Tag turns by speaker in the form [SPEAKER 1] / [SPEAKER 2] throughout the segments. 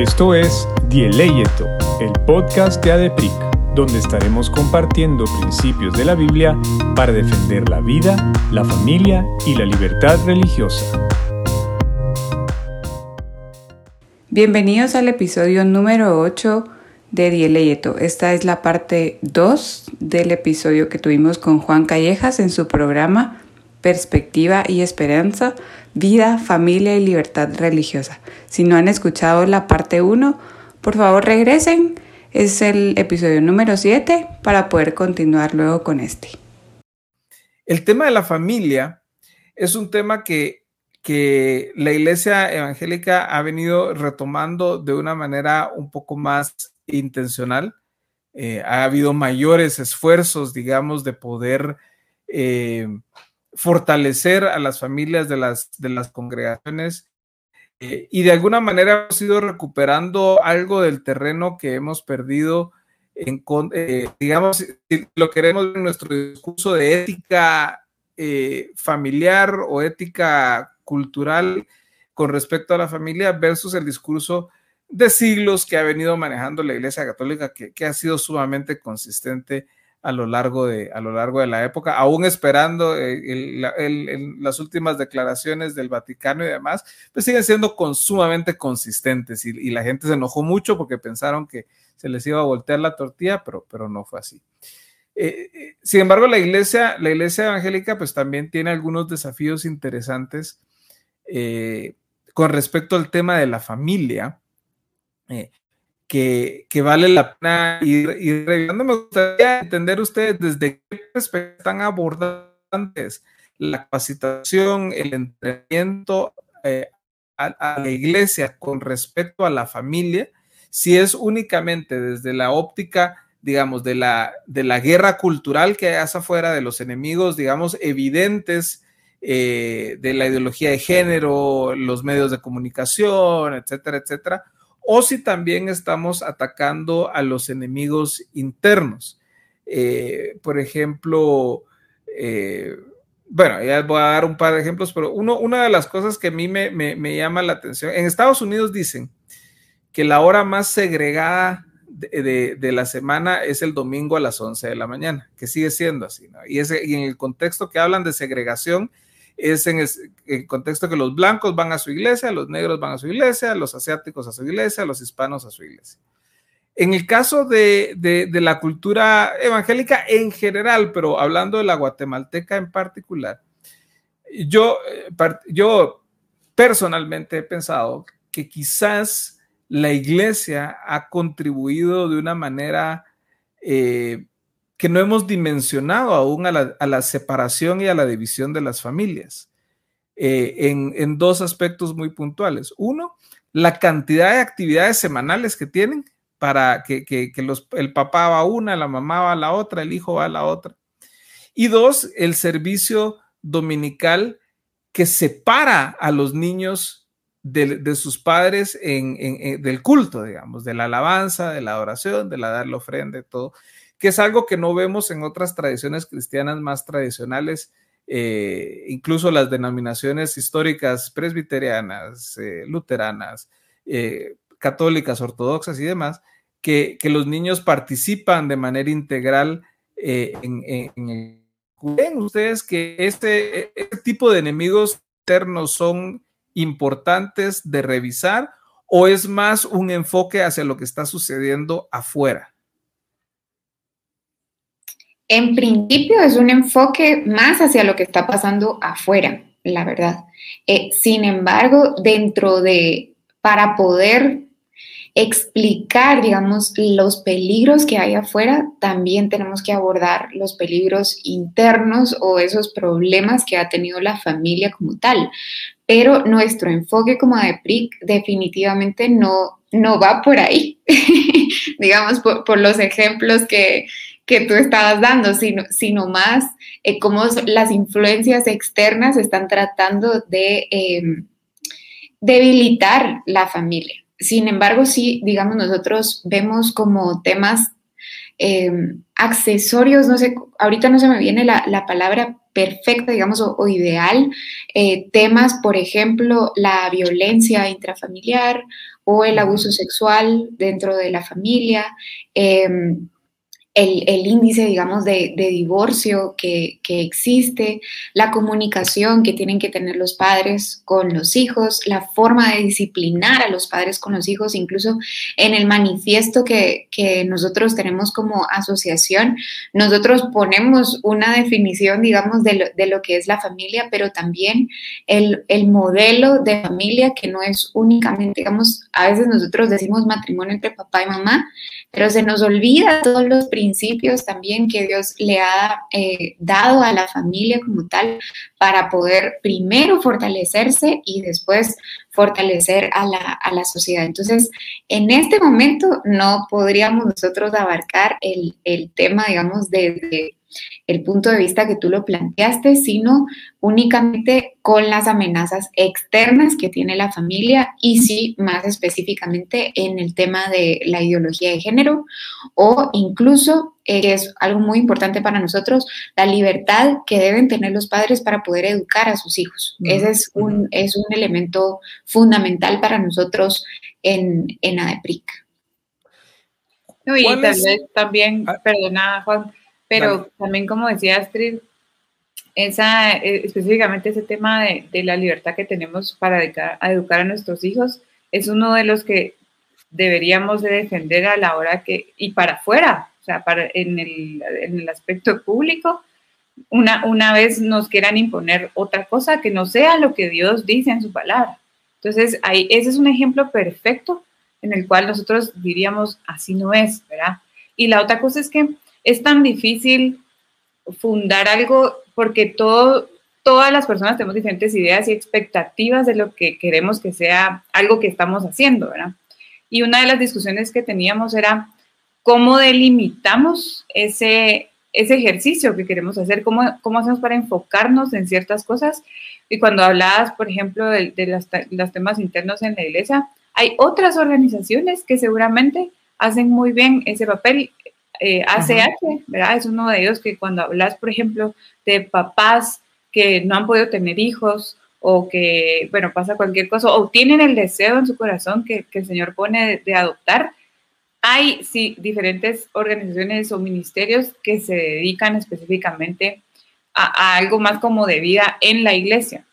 [SPEAKER 1] Esto es Dieleyeto, el podcast de ADEPRIC, donde estaremos compartiendo principios de la Biblia para defender la vida, la familia y la libertad religiosa.
[SPEAKER 2] Bienvenidos al episodio número 8 de Dieleyeto. Esta es la parte 2 del episodio que tuvimos con Juan Callejas en su programa Perspectiva y Esperanza vida, familia y libertad religiosa. Si no han escuchado la parte 1, por favor regresen. Es el episodio número 7 para poder continuar luego con este.
[SPEAKER 3] El tema de la familia es un tema que, que la iglesia evangélica ha venido retomando de una manera un poco más intencional. Eh, ha habido mayores esfuerzos, digamos, de poder eh, fortalecer a las familias de las, de las congregaciones eh, y de alguna manera hemos ido recuperando algo del terreno que hemos perdido en, eh, digamos, si lo queremos en nuestro discurso de ética eh, familiar o ética cultural con respecto a la familia versus el discurso de siglos que ha venido manejando la Iglesia Católica, que, que ha sido sumamente consistente a lo largo de, a lo largo de la época, aún esperando eh, las últimas declaraciones del Vaticano y demás, pues siguen siendo sumamente consistentes y, la gente se enojó mucho porque pensaron que se les iba a voltear la tortilla, pero, pero no fue así. Eh, eh, sin embargo, la iglesia, la iglesia evangélica pues también tiene algunos desafíos interesantes con respecto al tema de la familia que, vale la pena ir, revisando. Me gustaría entender ustedes desde qué perspectiva están abordando la capacitación, el entrenamiento eh, a, la iglesia con respecto a la familia, si es únicamente desde la óptica, digamos, de la, de la guerra cultural que hay afuera, de los enemigos, digamos, evidentes eh, de la ideología de género, los medios de comunicación, etcétera, etcétera, o si también estamos atacando a los enemigos internos. Eh, por ejemplo, eh, bueno, ya voy a dar un par de ejemplos, pero uno, una de las cosas que a mí me, llama la atención, en Estados Unidos dicen que la hora más segregada de, de, la semana es el domingo a las 11 de la mañana, que sigue siendo así, ¿no? Y, ese, y en el contexto que hablan de segregación, es en el contexto que los blancos van a su iglesia, los negros van a su iglesia, los asiáticos a su iglesia, los hispanos a su iglesia. En el caso de, la cultura evangélica en general, pero hablando de la guatemalteca en particular, yo, eh, yo personalmente he pensado que quizás la iglesia ha contribuido de una manera eh, que no hemos dimensionado aún a la, separación y a la división de las familias eh, en, dos aspectos muy puntuales. Uno, la cantidad de actividades semanales que tienen para que, el papá va a una, la mamá va a la otra, el hijo va a la otra. Y dos, el servicio dominical que separa a los niños de, sus padres en, del culto, digamos, de la alabanza, de la adoración, de la dar la ofrenda, todo que es algo que no vemos en otras tradiciones cristianas más tradicionales, eh, incluso las denominaciones históricas presbiterianas, eh, luteranas, eh, católicas, ortodoxas y demás, que, los niños participan de manera integral en, en, ¿Ven ustedes que este, este tipo de enemigos internos son importantes de revisar o es más un enfoque hacia lo que está sucediendo afuera?
[SPEAKER 4] En principio es un enfoque más hacia lo que está pasando afuera, la verdad. Eh, sin embargo, dentro de, para poder explicar, digamos, los peligros que hay afuera, también tenemos que abordar los peligros internos o esos problemas que ha tenido la familia como tal. Pero nuestro enfoque como de PRIC definitivamente no, no va por ahí, digamos, por los ejemplos que, que tú estabas dando, sino, sino más eh, cómo las influencias externas están tratando de em, debilitar la familia. Sin embargo, sí, digamos, nosotros vemos como temas em, accesorios, no sé, ahorita no se me viene la, palabra perfecta, digamos, o, ideal, eh, temas, por ejemplo, la violencia intrafamiliar o el abuso sexual dentro de la familia. Em, el, índice, digamos, de, divorcio que, existe, la comunicación que tienen que tener los padres con los hijos, la forma de disciplinar a los padres con los hijos, incluso en el manifiesto que, nosotros tenemos como asociación, nosotros ponemos una definición, digamos, de lo, de lo que es la familia, pero también el, el modelo de familia que no es únicamente, digamos, a veces nosotros decimos matrimonio entre papá y mamá, pero se nos olvida todos los principios también que Dios le ha eh, dado a la familia como tal para poder primero fortalecerse y después fortalecer a la, sociedad. Entonces, en este momento no podríamos nosotros abarcar el, el tema, digamos, desde el punto de vista que tú lo planteaste, sino únicamente con las amenazas externas que tiene la familia y sí más específicamente en el tema de la ideología de género o incluso, eh, es algo muy importante para nosotros, la libertad que deben tener los padres para poder educar a sus hijos. Ese es un, es un elemento fundamental para nosotros en, en ADEPRIC.
[SPEAKER 2] y tal vez también, ah. perdona Juan, pero también, como decía Astrid, esa, eh, específicamente ese tema de, la libertad que tenemos para educar a, nuestros hijos es uno de los que deberíamos de defender a la hora que, y para afuera, o sea, para, en, el, en el aspecto público, una, una vez nos quieran imponer otra cosa que no sea lo que Dios dice en su palabra. Entonces, ahí, ese es un ejemplo perfecto en el cual nosotros diríamos, así no es, ¿verdad? Y la otra cosa es que es tan difícil fundar algo porque todas las personas tenemos diferentes ideas y expectativas de lo que queremos que sea algo que estamos haciendo, ¿verdad? Y una de las discusiones que teníamos era cómo delimitamos ese, ese ejercicio que queremos hacer, cómo, cómo hacemos para enfocarnos en ciertas cosas. Y cuando hablabas, por ejemplo, de, los temas internos en la iglesia, hay otras organizaciones que seguramente hacen muy bien ese papel eh, ACH, ¿verdad? Es uno de ellos que cuando hablas, por ejemplo, de papás que no han podido tener hijos o que, bueno, pasa cualquier cosa, o tienen el deseo en su corazón que, el Señor pone de, adoptar, hay sí diferentes organizaciones o ministerios que se dedican específicamente a, algo más como de vida en la iglesia.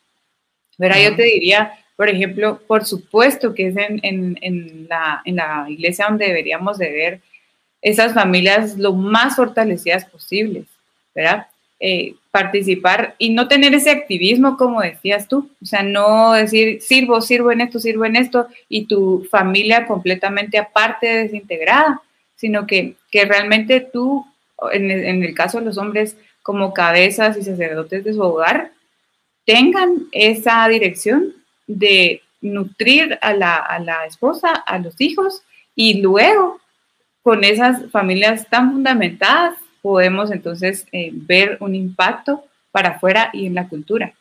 [SPEAKER 2] ¿verdad? Yo te diría, por ejemplo, por supuesto que es en, la, en la iglesia donde deberíamos de ver esas familias lo más fortalecidas posibles, ¿verdad? Eh, participar y no tener ese activismo como decías tú, o sea, no decir sirvo, sirvo en esto, sirvo en esto y tu familia completamente aparte, desintegrada, sino que, que realmente tú, en, en el caso de los hombres, como cabezas y sacerdotes de su hogar, tengan esa dirección de nutrir a la, a la esposa, a los hijos y luego con esas familias tan fundamentadas podemos entonces eh, ver un impacto para afuera y en la cultura.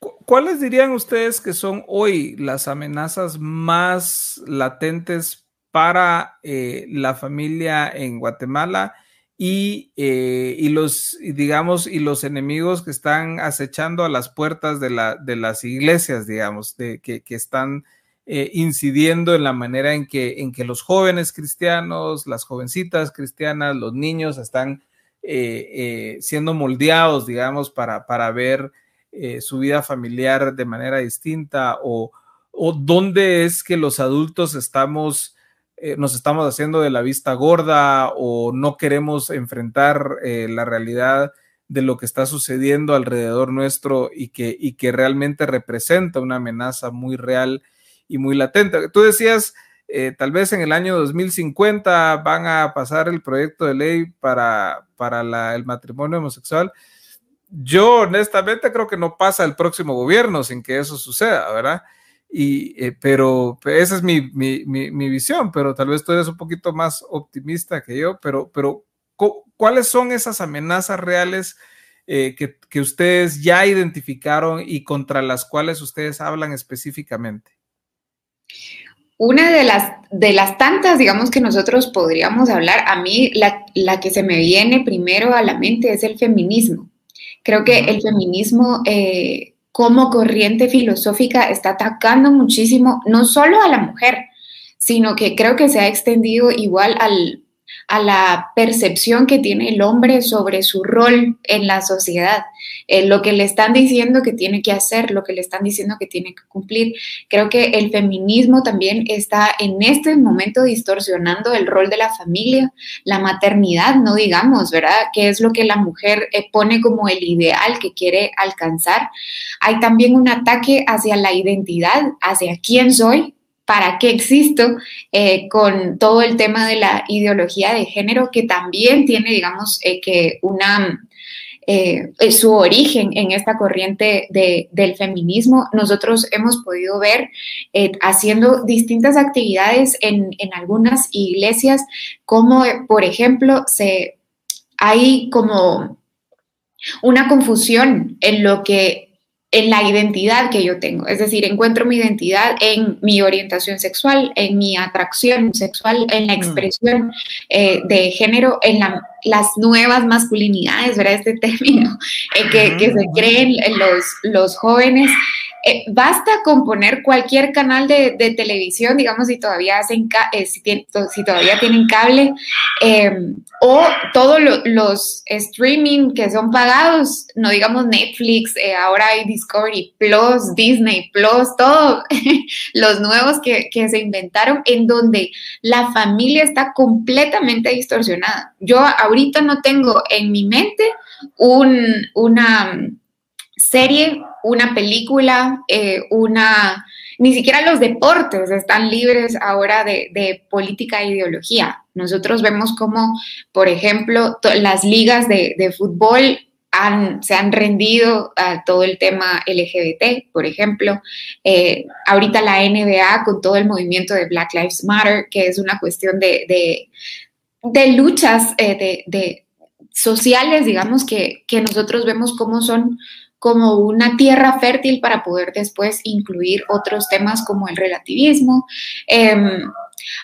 [SPEAKER 3] ¿Cuáles dirían ustedes que son hoy las amenazas más latentes para eh, la familia en Guatemala y, eh, y, los, digamos, y los enemigos que están acechando a las puertas de, la, de las iglesias, digamos, que están eh, incidiendo en la manera en que, en que los jóvenes cristianos, las jovencitas cristianas, los niños están eh, eh, siendo moldeados, digamos, para, para ver su vida familiar de manera distinta o, o dónde es que los adultos estamos, nos estamos haciendo de la vista gorda o no queremos enfrentar la realidad de lo que está sucediendo alrededor nuestro y que, y que realmente representa una amenaza muy real y muy latente. Tú decías, eh, tal vez en el año 2050 van a pasar el proyecto de ley para, para el matrimonio homosexual. Yo honestamente creo que no pasa el próximo gobierno sin que eso suceda, ¿verdad? Y, eh, pero esa es mi, visión, pero tal vez tú eres un poquito más optimista que yo, pero, pero ¿cuáles son esas amenazas reales eh, que, que ustedes ya identificaron y contra las cuales ustedes hablan específicamente?
[SPEAKER 4] Una de las, de las tantas, digamos, que nosotros podríamos hablar, a mí la, la que se me viene primero a la mente es el feminismo. Creo que el feminismo eh, como corriente filosófica está atacando muchísimo, no solo a la mujer, sino que creo que se ha extendido igual al, a la percepción que tiene el hombre sobre su rol en la sociedad, eh, lo que le están diciendo que tiene que hacer, lo que le están diciendo que tiene que cumplir. Creo que el feminismo también está en este momento distorsionando el rol de la familia, la maternidad, no digamos, ¿verdad? Que es lo que la mujer eh, pone como el ideal que quiere alcanzar. Hay también un ataque hacia la identidad, hacia quién soy, para qué existo, eh, con todo el tema de la ideología de género, que también tiene, digamos, eh, que una, eh, su origen en esta corriente del feminismo. Nosotros hemos podido ver haciendo distintas actividades en, en, algunas iglesias, como, por ejemplo, se, hay como una confusión en lo que en la identidad que yo tengo. Es decir, encuentro mi identidad en mi orientación sexual, en mi atracción sexual, en la mm. expresión eh, de género, en las nuevas masculinidades, ¿verdad? Este término eh, que, que, se creen los, los jóvenes. Eh, basta con poner cualquier canal de, televisión, digamos, si todavía, hacen eh, si, todavía tienen cable, em, o todos los streaming que son pagados, no digamos Netflix, eh, ahora hay Discovery Plus, Disney Plus, todos los nuevos que, que se inventaron, en donde la familia está completamente distorsionada. Yo ahorita no tengo en mi mente un, una serie, una película, eh, una... Ni siquiera los deportes están libres ahora de, política e ideología. Nosotros vemos como, por ejemplo, las ligas de, fútbol se han rendido a todo el tema LGBT, por ejemplo. Eh, ahorita la NBA con todo el movimiento de Black Lives Matter, que es una cuestión de, luchas eh, de, sociales, digamos, que nosotros vemos cómo son como una tierra fértil para poder después incluir otros temas como el relativismo. Em,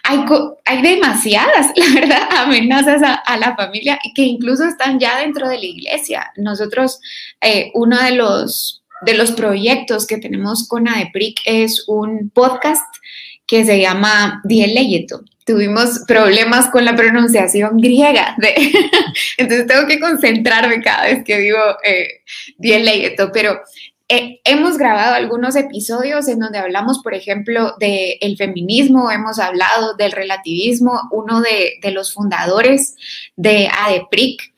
[SPEAKER 4] hay, hay, demasiadas, la verdad, amenazas a, la familia que incluso están ya dentro de la iglesia. Nosotros, eh, uno de los, de los proyectos que tenemos con ADEPRIC es un podcast que se llama Die Leyeto tuvimos problemas con la pronunciación griega. entonces tengo que concentrarme cada vez que digo eh, esto, pero eh, hemos grabado algunos episodios en donde hablamos, por ejemplo, del feminismo, hemos hablado del relativismo, uno de, de los fundadores de ADEPRIC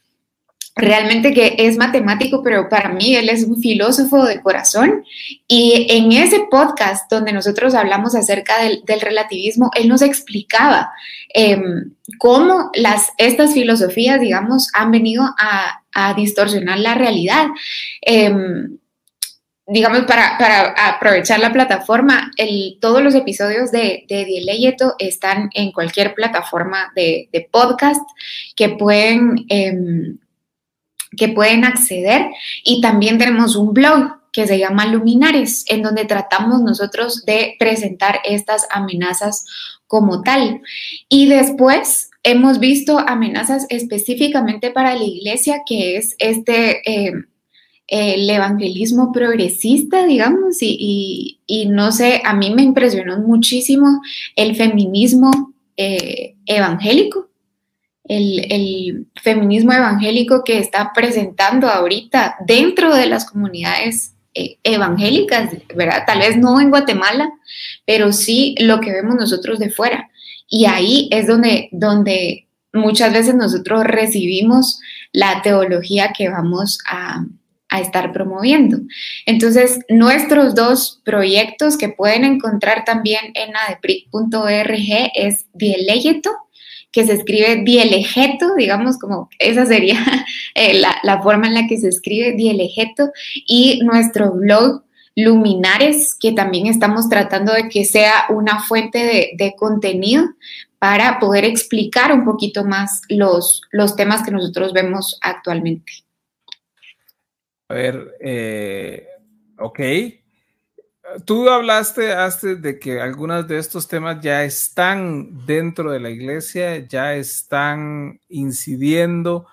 [SPEAKER 4] realmente que es matemático, pero para mí él es un filósofo de corazón. Y en ese podcast donde nosotros hablamos acerca del, relativismo, él nos explicaba em, cómo las, estas filosofías, digamos, han venido a, distorsionar la realidad. Em, digamos, para, aprovechar la plataforma, todos los episodios de, de Dieleyeto están en cualquier plataforma de, podcast que pueden em, que pueden acceder y también tenemos un blog que se llama Luminares, en donde tratamos nosotros de presentar estas amenazas como tal. Y después hemos visto amenazas específicamente para la iglesia, que es este... Eh, el evangelismo progresista, digamos, y, no sé, a mí me impresionó muchísimo el feminismo eh, evangélico, el, feminismo evangélico que está presentando ahorita dentro de las comunidades eh, evangélicas, ¿verdad? Tal vez no en Guatemala, pero sí lo que vemos nosotros de fuera. Y ahí es donde, donde muchas veces nosotros recibimos la teología que vamos a, a estar promoviendo. Entonces, nuestros dos proyectos que pueden encontrar también en adepric.org es Dieleyeto que se escribe dielegeto, digamos, como esa sería eh, la, forma en la que se escribe dielegeto, y nuestro blog Luminares, que también estamos tratando de que sea una fuente de, contenido para poder explicar un poquito más los, los temas que nosotros vemos actualmente.
[SPEAKER 3] A ver, eh, ok. Tú hablaste hace de que algunos de estos temas ya están dentro de la iglesia, ya están incidiendo,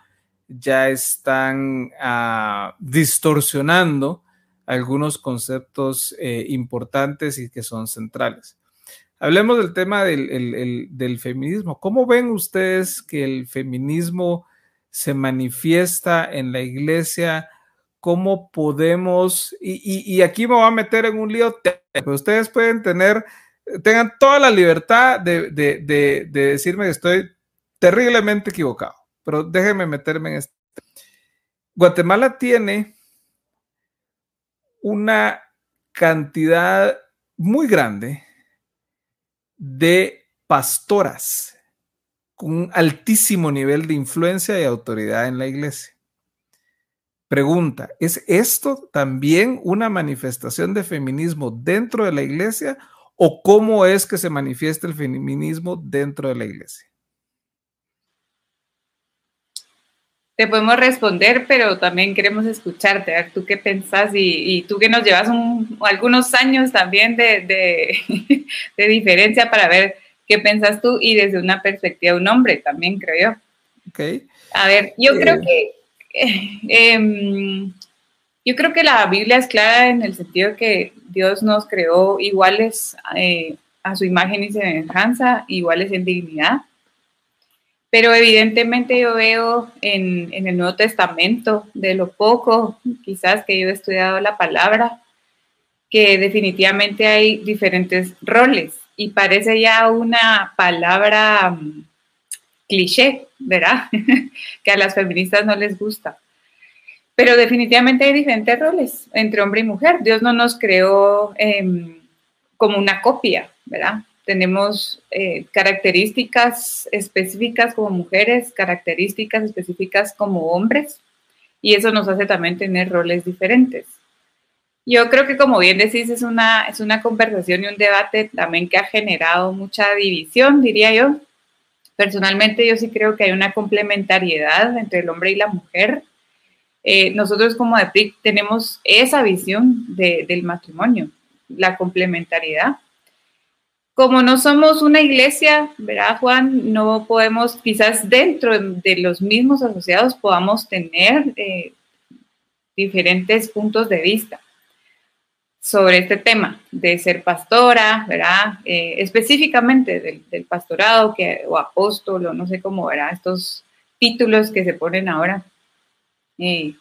[SPEAKER 3] ya están uh, distorsionando algunos conceptos eh, importantes y que son centrales. Hablemos del tema del, el, el, del, feminismo. ¿Cómo ven ustedes que el feminismo se manifiesta en la iglesia? ¿Cómo podemos, y, aquí me voy a meter en un lío, ustedes pueden tener, tengan toda la libertad de, de decirme que estoy terriblemente equivocado, pero déjenme meterme en esto. Guatemala tiene una cantidad muy grande de pastoras con un altísimo nivel de influencia y autoridad en la iglesia. Pregunta, ¿es esto también una manifestación de feminismo dentro de la iglesia o cómo es que se manifiesta el feminismo dentro de la iglesia?
[SPEAKER 2] te podemos responder, pero también queremos escucharte, a ver tú qué pensás y, tú que nos llevas algunos años también de, de, diferencia para ver qué pensás tú y desde una perspectiva de un hombre también, creo yo.
[SPEAKER 3] Ok.
[SPEAKER 2] A ver, yo eh. creo que eh, yo creo que la Biblia es clara en el sentido que Dios nos creó iguales eh, a su imagen y semejanza, iguales en dignidad. Pero evidentemente yo veo en, el Nuevo Testamento, de lo poco quizás que yo he estudiado la palabra, que definitivamente hay diferentes roles. Y parece ya una palabra um, cliché, ¿verdad? que a las feministas no les gusta. Pero definitivamente hay diferentes roles entre hombre y mujer. Dios no nos creó eh, como una copia, ¿verdad? tenemos eh, características específicas como mujeres, características específicas como hombres, y eso nos hace también tener roles diferentes. Yo creo que como bien decís, es una, es una conversación y un debate también que ha generado mucha división, diría yo. Personalmente yo sí creo que hay una complementariedad entre el hombre y la mujer. Eh, nosotros como de PRIC tenemos esa visión del matrimonio, la complementariedad como no somos una iglesia, ¿verdad, Juan? No podemos, quizás dentro de los mismos asociados podamos tener eh, diferentes puntos de vista sobre este tema de ser pastora, ¿verdad? Eh, específicamente del, pastorado que, o apóstol o no sé cómo, ¿verdad? Estos títulos que se ponen ahora. Eh,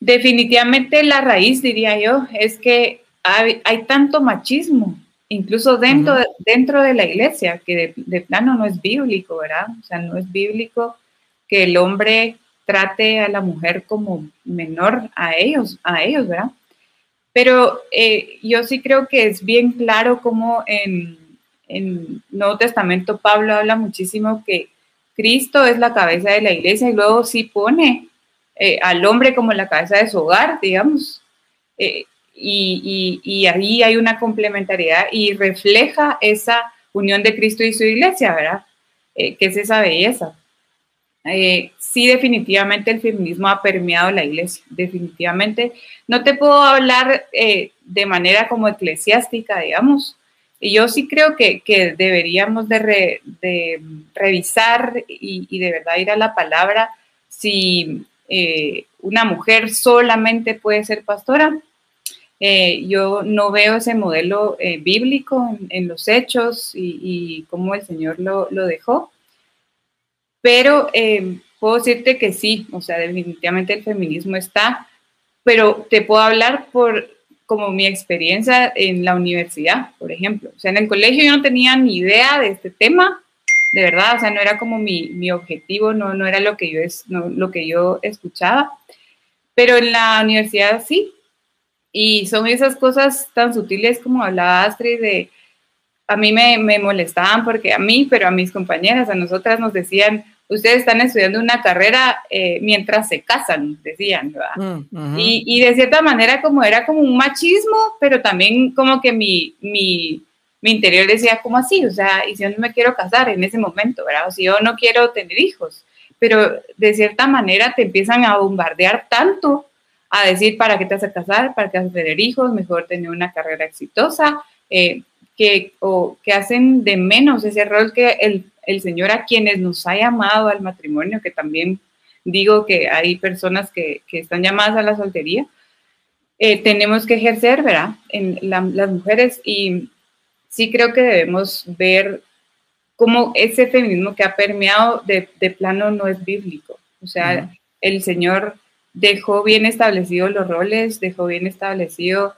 [SPEAKER 2] definitivamente la raíz, diría yo, es que hay, hay tanto machismo incluso dentro, de, dentro de la iglesia, que de, plano no es bíblico, ¿verdad? O sea, no es bíblico que el hombre trate a la mujer como menor a ellos, a ellos, ¿verdad? Pero eh, yo sí creo que es bien claro como en, en Nuevo Testamento Pablo habla muchísimo que Cristo es la cabeza de la iglesia y luego sí pone eh, al hombre como la cabeza de su hogar, digamos. Eh, y, ahí hay una complementariedad y refleja esa unión de Cristo y su iglesia, ¿verdad? Eh, que es esa belleza. Eh, sí, definitivamente el feminismo ha permeado la iglesia, definitivamente. No te puedo hablar eh, de manera como eclesiástica, digamos. Y yo sí creo que, deberíamos de, revisar y, de verdad ir a la palabra si una mujer solamente puede ser pastora eh, yo no veo ese modelo eh, bíblico en, los hechos y, cómo el Señor lo, dejó, pero eh, puedo decirte que sí, o sea, definitivamente el feminismo está, pero te puedo hablar por como mi experiencia en la universidad, por ejemplo. O sea, en el colegio yo no tenía ni idea de este tema, de verdad, o sea, no era como mi, objetivo, no, no era lo que, yo es, lo que yo escuchaba, pero en la universidad sí, y son esas cosas tan sutiles como hablaba Astrid de, a mí me, me, molestaban porque a mí, pero a mis compañeras, a nosotras nos decían, ustedes están estudiando una carrera eh, mientras se casan, decían, ¿verdad? Mm, y, y, de cierta manera como era como un machismo, pero también como que mi, mi, mi interior decía, como así? O sea, y si yo no me quiero casar en ese momento, ¿verdad? O si yo no quiero tener hijos, pero de cierta manera te empiezan a bombardear tanto a decir para qué te vas a casar, para qué vas a tener hijos, mejor tener una carrera exitosa, eh, que, o, que hacen de menos ese rol que el, el Señor a quienes nos ha llamado al matrimonio, que también digo que hay personas que, que están llamadas a la soltería, eh, tenemos que ejercer, ¿verdad? En las mujeres y sí creo que debemos ver cómo ese feminismo que ha permeado de, de plano no es bíblico. O sea, el Señor dejó bien establecidos los roles, dejó bien establecido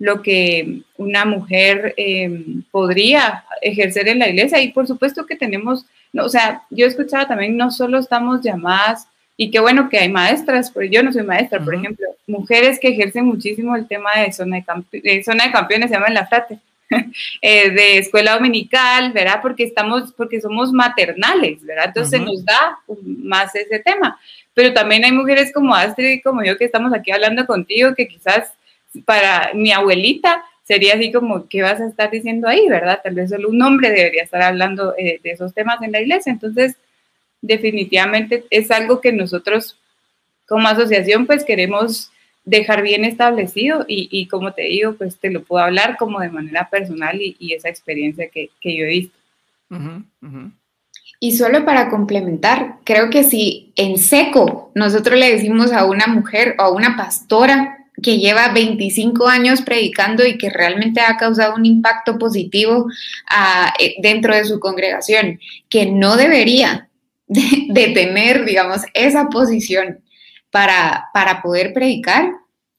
[SPEAKER 2] lo que una mujer em, podría ejercer en la iglesia y por supuesto que tenemos, no, o sea, yo he escuchado también, no solo estamos llamadas y qué bueno que hay maestras, pero yo no soy maestra, por ejemplo, mujeres que ejercen muchísimo el tema de zona de, zona de campeones, se llama en la frate, eh, de escuela dominical, ¿verdad? Porque estamos, porque somos maternales, ¿verdad? Entonces nos da más ese tema. Pero también hay mujeres como Astrid y como yo que estamos aquí hablando contigo, que quizás para mi abuelita sería así como, ¿qué vas a estar diciendo ahí, verdad? Tal vez solo un hombre debería estar hablando eh, de esos temas en la iglesia. Entonces, definitivamente es algo que nosotros como asociación pues queremos dejar bien establecido y, como te digo, pues te lo puedo hablar como de manera personal y, esa experiencia que, yo he visto.
[SPEAKER 4] Y solo para complementar, creo que si en seco nosotros le decimos a una mujer o a una pastora que lleva 25 años predicando y que realmente ha causado un impacto positivo ah, eh, dentro de su congregación, que no debería de, tener, digamos, esa posición para, para, poder predicar,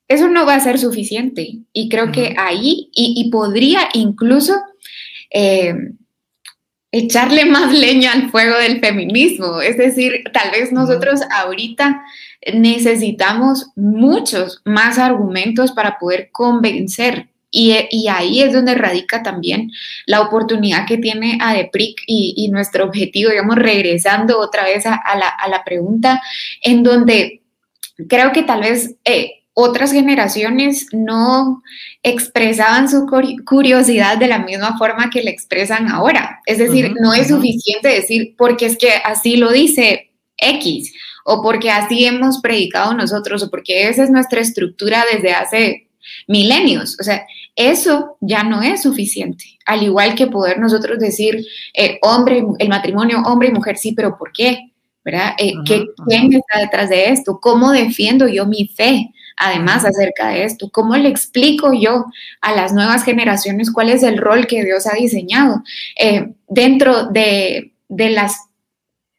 [SPEAKER 4] eso no va a ser suficiente. Y creo que ahí, y, podría incluso eh, echarle más leña al fuego del feminismo. Es decir, tal vez nosotros ahorita necesitamos muchos más argumentos para poder convencer y, ahí es donde radica también la oportunidad que tiene ADEPRIC y, y nuestro objetivo, digamos, regresando otra vez a, la, pregunta, en donde creo que tal vez eh, otras generaciones no expresaban su curiosidad de la misma forma que la expresan ahora. Es decir, no es suficiente decir porque es que así lo dice X o porque así hemos predicado nosotros o porque esa es nuestra estructura desde hace milenios. O sea, eso ya no es suficiente. Al igual que poder nosotros decir, eh, hombre, el matrimonio, hombre y mujer, sí, pero ¿por qué? ¿Verdad? Eh, ¿Quién está detrás de esto? ¿Cómo defiendo yo mi fe? Además, acerca de esto, ¿cómo le explico yo a las nuevas generaciones cuál es el rol que Dios ha diseñado eh, dentro de, de las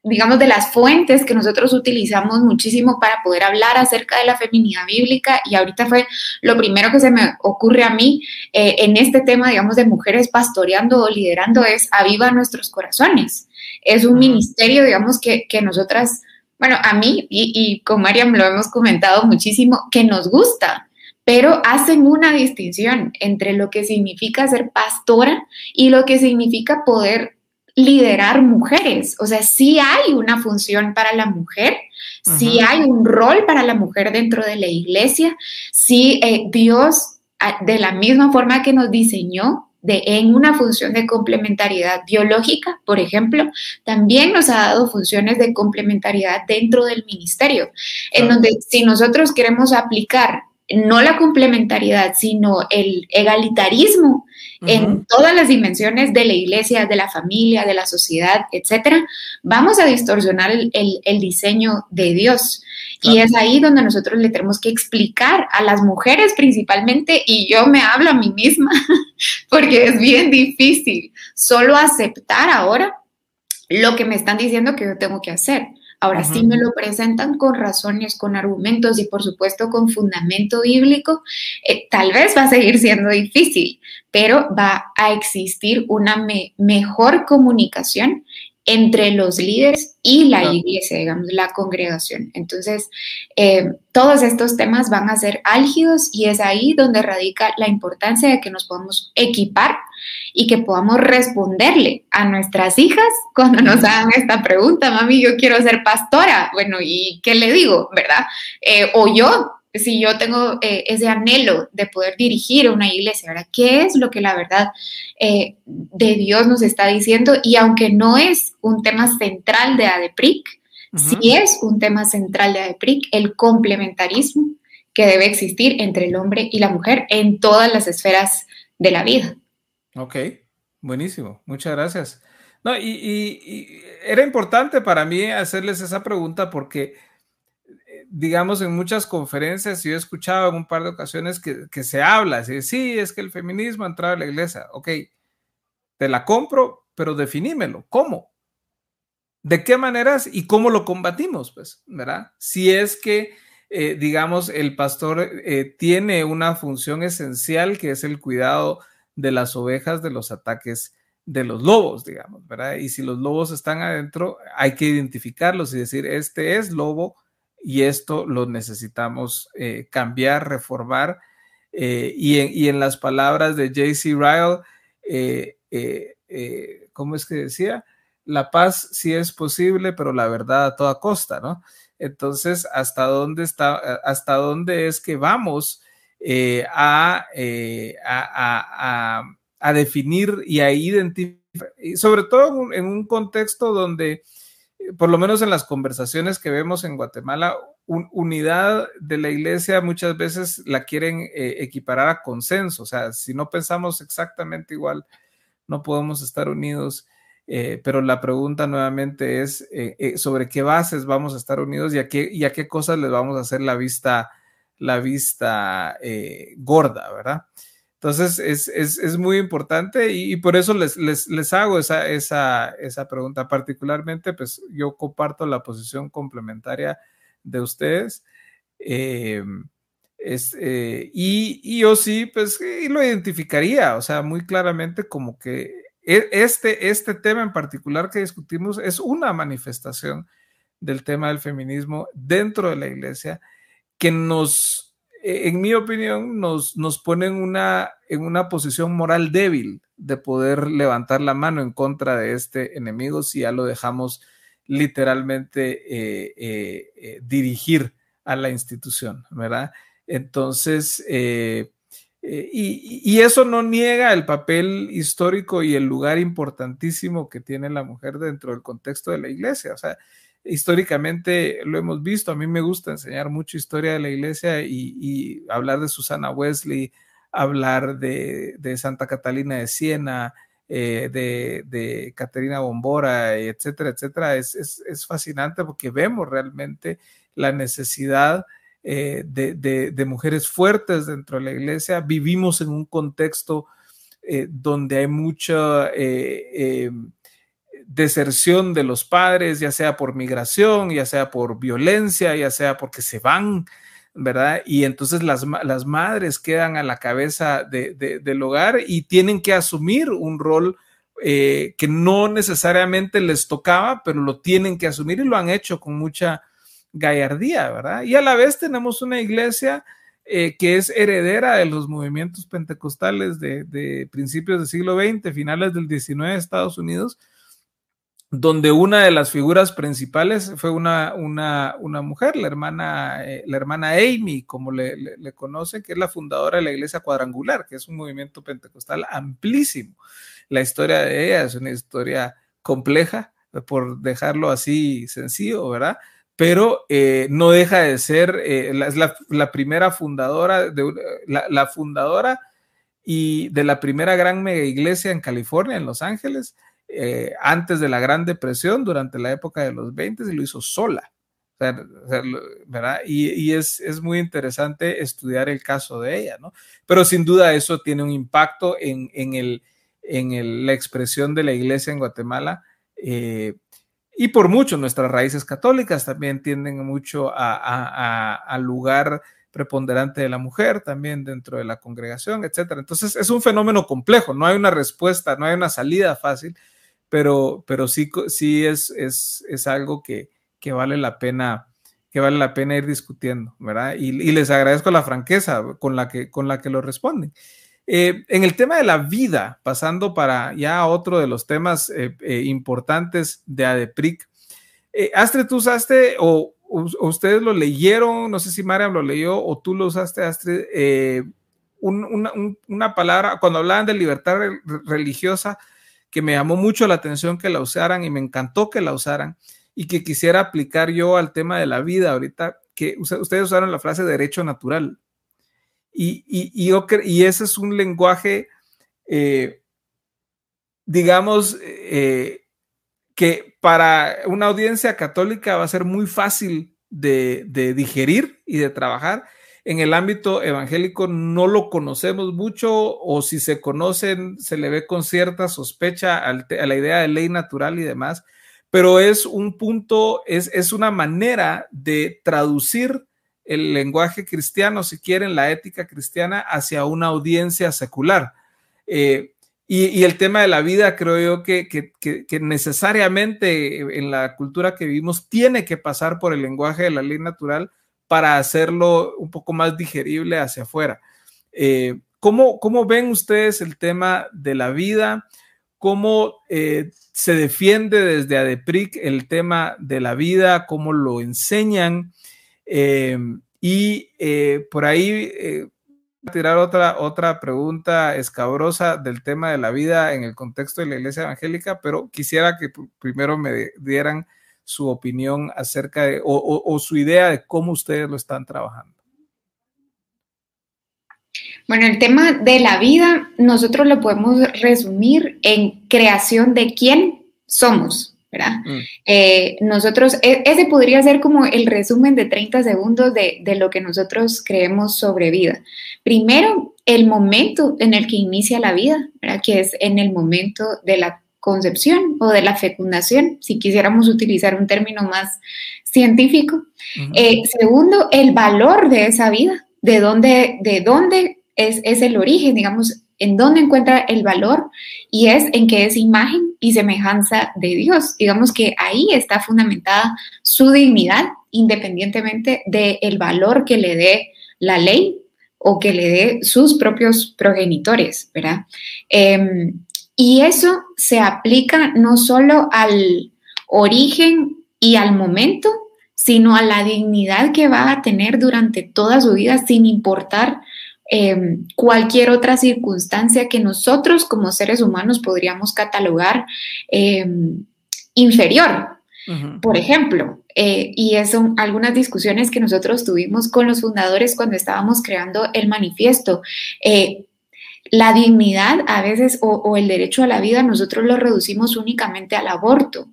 [SPEAKER 4] digamos, de las fuentes que nosotros utilizamos muchísimo para poder hablar acerca de la feminidad bíblica y ahorita fue lo primero que se me ocurre a mí eh, en este tema, digamos, de mujeres pastoreando o liderando es Aviva Nuestros Corazones. Es un ministerio, digamos, que, que nosotras, bueno, a mí y, y con Mariam lo hemos comentado muchísimo, que nos gusta, pero hacen una distinción entre lo que significa ser pastora y lo que significa poder liderar mujeres. O sea, sí hay una función para la mujer, sí hay un rol para la mujer dentro de la iglesia, sí eh, Dios, de la misma forma que nos diseñó, de, en una función de complementariedad biológica, por ejemplo, también nos ha dado funciones de complementariedad dentro del ministerio, en donde si nosotros queremos aplicar no la complementariedad, sino el egalitarismo en todas las dimensiones de la iglesia, de la familia, de la sociedad, etcétera, vamos a distorsionar el, diseño de Dios. Y es ahí donde nosotros le tenemos que explicar a las mujeres principalmente, y yo me hablo a mí misma, porque es bien difícil solo aceptar ahora lo que me están diciendo que yo tengo que hacer. Ahora sí me lo presentan con razones, con argumentos y por supuesto con fundamento bíblico, eh, tal vez va a seguir siendo difícil, pero va a existir una mejor comunicación entre los líderes y la iglesia, digamos, la congregación. Entonces, eh, todos estos temas van a ser álgidos y es ahí donde radica la importancia de que nos podamos equipar y que podamos responderle a nuestras hijas cuando nos hagan esta pregunta, mami, yo quiero ser pastora. Bueno, ¿y qué le digo? ¿Verdad? Eh, o yo, si yo tengo eh, ese anhelo de poder dirigir una iglesia, ¿verdad? ¿Qué es lo que la verdad eh, de Dios nos está diciendo? Y aunque no es un tema central de ADEPRIC, sí es un tema central de ADEPRIC, el complementarismo, que debe existir entre el hombre y la mujer en todas las esferas de la vida.
[SPEAKER 3] Ok, buenísimo, muchas gracias. No, y, era importante para mí hacerles esa pregunta porque, digamos, en muchas conferencias yo he escuchado en un par de ocasiones que, se habla, así, sí, es que el feminismo ha entrado a la iglesia, ok, te la compro, pero definímelo, ¿cómo? ¿De qué maneras y cómo lo combatimos? Pues, ¿verdad? Si es que, eh, digamos, el pastor eh, tiene una función esencial que es el cuidado de las ovejas de los ataques de los lobos, digamos, ¿verdad? Y si los lobos están adentro, hay que identificarlos y decir, este es lobo y esto lo necesitamos eh, cambiar, reformar. y, en, las palabras de J.C. Ryle, ¿cómo es que decía? la paz sí es posible, pero la verdad a toda costa, ¿no? Entonces, ¿hasta dónde, está, hasta dónde es que vamos eh, eh, a, a, definir y a identificar, sobre todo en un, contexto donde, por lo menos en las conversaciones que vemos en Guatemala, unidad de la iglesia muchas veces la quieren eh, equiparar a consenso, o sea, si no pensamos exactamente igual, no podemos estar unidos. Eh, pero la pregunta nuevamente es eh, sobre qué bases vamos a estar unidos y a qué, y a qué cosas les vamos a hacer la vista, la vista gorda, ¿verdad? Entonces es, es, es muy importante y, por eso les, les, les hago esa, esa, esa, pregunta. Particularmente, pues yo comparto la posición complementaria de ustedes. Es, y, y, yo sí, pues lo identificaría, o sea, muy claramente como que e, este, este tema en particular que discutimos es una manifestación del tema del feminismo dentro de la iglesia que nos, en mi opinión, nos, nos pone en una, en una posición moral débil de poder levantar la mano en contra de este enemigo si ya lo dejamos literalmente eh, eh, eh, dirigir a la institución, ¿verdad? Entonces, eh, y, eso no niega el papel histórico y el lugar importantísimo que tiene la mujer dentro del contexto de la iglesia. O sea, históricamente lo hemos visto. A mí me gusta enseñar mucho historia de la iglesia y, hablar de Susana Wesley, hablar de, Santa Catalina de Siena, eh, de, de Caterina Bombora, etcétera, etcétera. Es, es fascinante porque vemos realmente la necesidad eh, de, mujeres fuertes dentro de la iglesia. Vivimos en un contexto eh, donde hay mucha deserción de los padres, ya sea por migración, ya sea por violencia, ya sea porque se van, ¿verdad? Y entonces las, las madres quedan a la cabeza del hogar y tienen que asumir un rol que no necesariamente les tocaba, pero lo tienen que asumir y lo han hecho con mucha gallardía, ¿verdad? Y a la vez tenemos una iglesia eh, que es heredera de los movimientos pentecostales de, principios del siglo XX, finales del XIX de Estados Unidos, donde una de las figuras principales fue una, una, mujer, la hermana, eh, la hermana Amy, como le, le, conoce, que es la fundadora de la Iglesia Cuadrangular, que es un movimiento pentecostal amplísimo. La historia de ella es una historia compleja, por dejarlo así sencillo, ¿verdad? pero eh, no deja de ser eh, la, primera fundadora, de, la, fundadora y de la primera gran mega iglesia en California, en Los Ángeles, eh, antes de la Gran Depresión, durante la época de los 20, y lo hizo sola. ¿verdad? Y, es, muy interesante estudiar el caso de ella, ¿no? Pero sin duda eso tiene un impacto en, el, en la expresión de la iglesia en Guatemala y por mucho nuestras raíces católicas también tienden mucho al lugar preponderante de la mujer también dentro de la congregación, etcétera. Entonces es un fenómeno complejo, no hay una respuesta, no hay una salida fácil, pero, pero sí, sí es, es, es algo que, que, vale la pena que vale la pena ir discutiendo, ¿verdad? Y, y, les agradezco la franqueza con la que, con la que lo responden. Eh, en el tema de la vida, pasando para ya otro de los temas eh, eh, importantes de ADEPRIC, Astrid, tú usaste o, ustedes lo leyeron, no sé si Mariam lo leyó o tú lo usaste, Astrid, una, palabra, cuando hablaban de libertad religiosa, que me llamó mucho la atención que la usaran y me encantó que la usaran y que quisiera aplicar yo al tema de la vida ahorita, que ustedes usaron la frase derecho natural. Y, y, ese es un lenguaje, eh, digamos, eh, que para una audiencia católica va a ser muy fácil de, de digerir y de trabajar en el ámbito evangélico no lo conocemos mucho o si se conocen se le ve con cierta sospecha a la idea de ley natural y demás, pero es un punto, es, es una manera de traducir el lenguaje cristiano, si quieren, la ética cristiana hacia una audiencia secular. Eh, y, el tema de la vida, creo yo que, que, necesariamente en la cultura que vivimos tiene que pasar por el lenguaje de la ley natural para hacerlo un poco más digerible hacia afuera. Eh, ¿cómo, ven ustedes el tema de la vida? ¿Cómo eh, se defiende desde ADEPRIC el tema de la vida? ¿Cómo lo enseñan? Eh, y por ahí tirar otra, otra pregunta escabrosa del tema de la vida en el contexto de la iglesia evangélica, pero quisiera que primero me dieran su opinión acerca de, o, su idea de cómo ustedes lo están trabajando.
[SPEAKER 4] Bueno, el tema de la vida, nosotros lo podemos resumir en creación de quién somos, ¿verdad? Mm. Eh, nosotros, e, ese podría ser como el resumen de 30 segundos de, de, lo que nosotros creemos sobre vida. Primero, el momento en el que inicia la vida, ¿verdad? Que es en el momento de la concepción o de la fecundación, si quisiéramos utilizar un término más científico. Eh, segundo, el valor de esa vida, de dónde, de dónde es, es, el origen, digamos, en dónde encuentra el valor y es en que es imagen y semejanza de Dios. Digamos que ahí está fundamentada su dignidad, independientemente del valor que le dé la ley o que le dé sus propios progenitores, ¿verdad? Em, y eso se aplica no solo al origen y al momento, sino a la dignidad que va a tener durante toda su vida sin importar em, cualquier otra circunstancia que nosotros como seres humanos podríamos catalogar em, inferior. Por ejemplo, eh, y son algunas discusiones que nosotros tuvimos con los fundadores cuando estábamos creando el manifiesto. Eh, la dignidad a veces o, el derecho a la vida nosotros lo reducimos únicamente al aborto,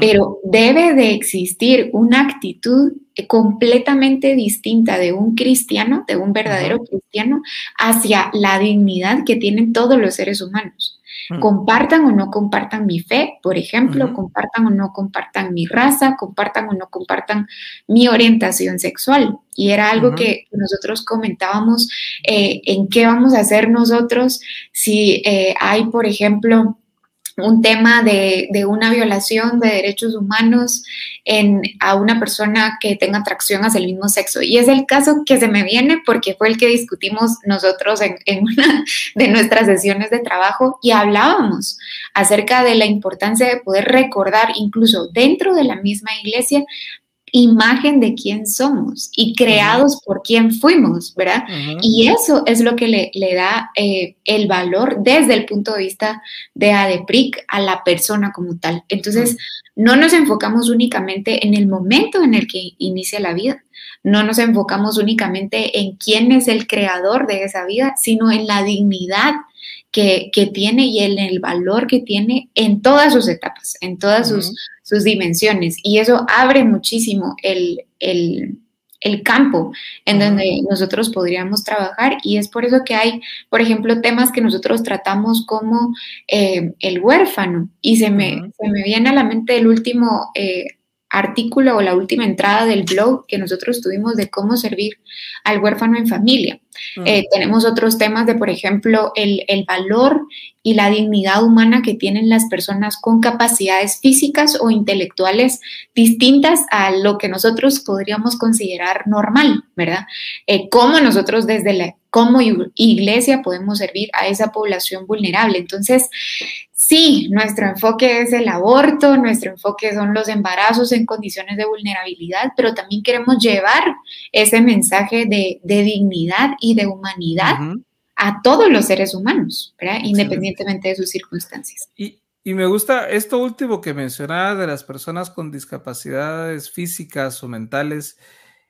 [SPEAKER 4] pero debe de existir una actitud completamente distinta de un cristiano, de un verdadero cristiano, hacia la dignidad que tienen todos los seres humanos. Mm. Compartan o no compartan mi fe, por ejemplo, compartan o no compartan mi raza, compartan o no compartan mi orientación sexual. Y era algo que nosotros comentábamos eh, en qué vamos a hacer nosotros si eh, hay, por ejemplo, un tema de, una violación de derechos humanos en, a una persona que tenga atracción hacia el mismo sexo. Y es el caso que se me viene porque fue el que discutimos nosotros en, en una de nuestras sesiones de trabajo y hablábamos acerca de la importancia de poder recordar incluso dentro de la misma iglesia imagen de quién somos y creados por quién fuimos, ¿verdad? Y eso es lo que le, le da eh, el valor desde el punto de vista de ADEPRIC a la persona como tal. Entonces, no nos enfocamos únicamente en el momento en el que inicia la vida, no nos enfocamos únicamente en quién es el creador de esa vida, sino en la dignidad que, tiene y en el valor que tiene en todas sus etapas, en todas sus sus dimensiones. Y eso abre muchísimo el, campo en donde nosotros podríamos trabajar. Y es por eso que hay, por ejemplo, temas que nosotros tratamos como eh, el huérfano. Y se me, me, viene a la mente el último eh, artículo o la última entrada del blog que nosotros tuvimos de cómo servir al huérfano en familia. Eh, tenemos otros temas de, por ejemplo, el, el, valor y la dignidad humana que tienen las personas con capacidades físicas o intelectuales distintas a lo que nosotros podríamos considerar normal, ¿verdad? Eh, cómo nosotros desde la como iglesia podemos servir a esa población vulnerable. Entonces, Sí, nuestro enfoque es el aborto, nuestro enfoque son los embarazos en condiciones de vulnerabilidad, pero también queremos llevar ese mensaje de, dignidad y de humanidad a todos los seres humanos, independientemente de sus circunstancias.
[SPEAKER 3] Y, me gusta esto último que mencionaba de las personas con discapacidades físicas o mentales.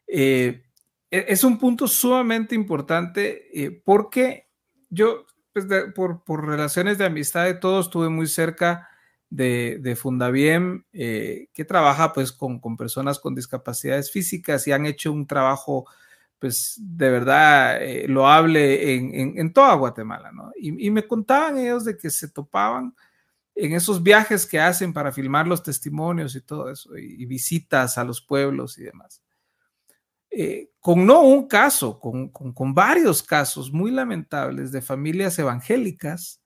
[SPEAKER 3] Eh, e, es un punto sumamente importante eh, porque yo, pues, por, por, relaciones de amistad de todos, estuve muy cerca de, de Fundaviem, eh, que trabaja pues con, con, personas con discapacidades físicas y han hecho un trabajo pues de verdad eh, loable en, en, toda Guatemala, ¿no? Y, me contaban ellos de que se topaban en esos viajes que hacen para filmar los testimonios y todo eso, y, visitas a los pueblos y demás. Eh, con no un caso, con, con, varios casos muy lamentables de familias evangélicas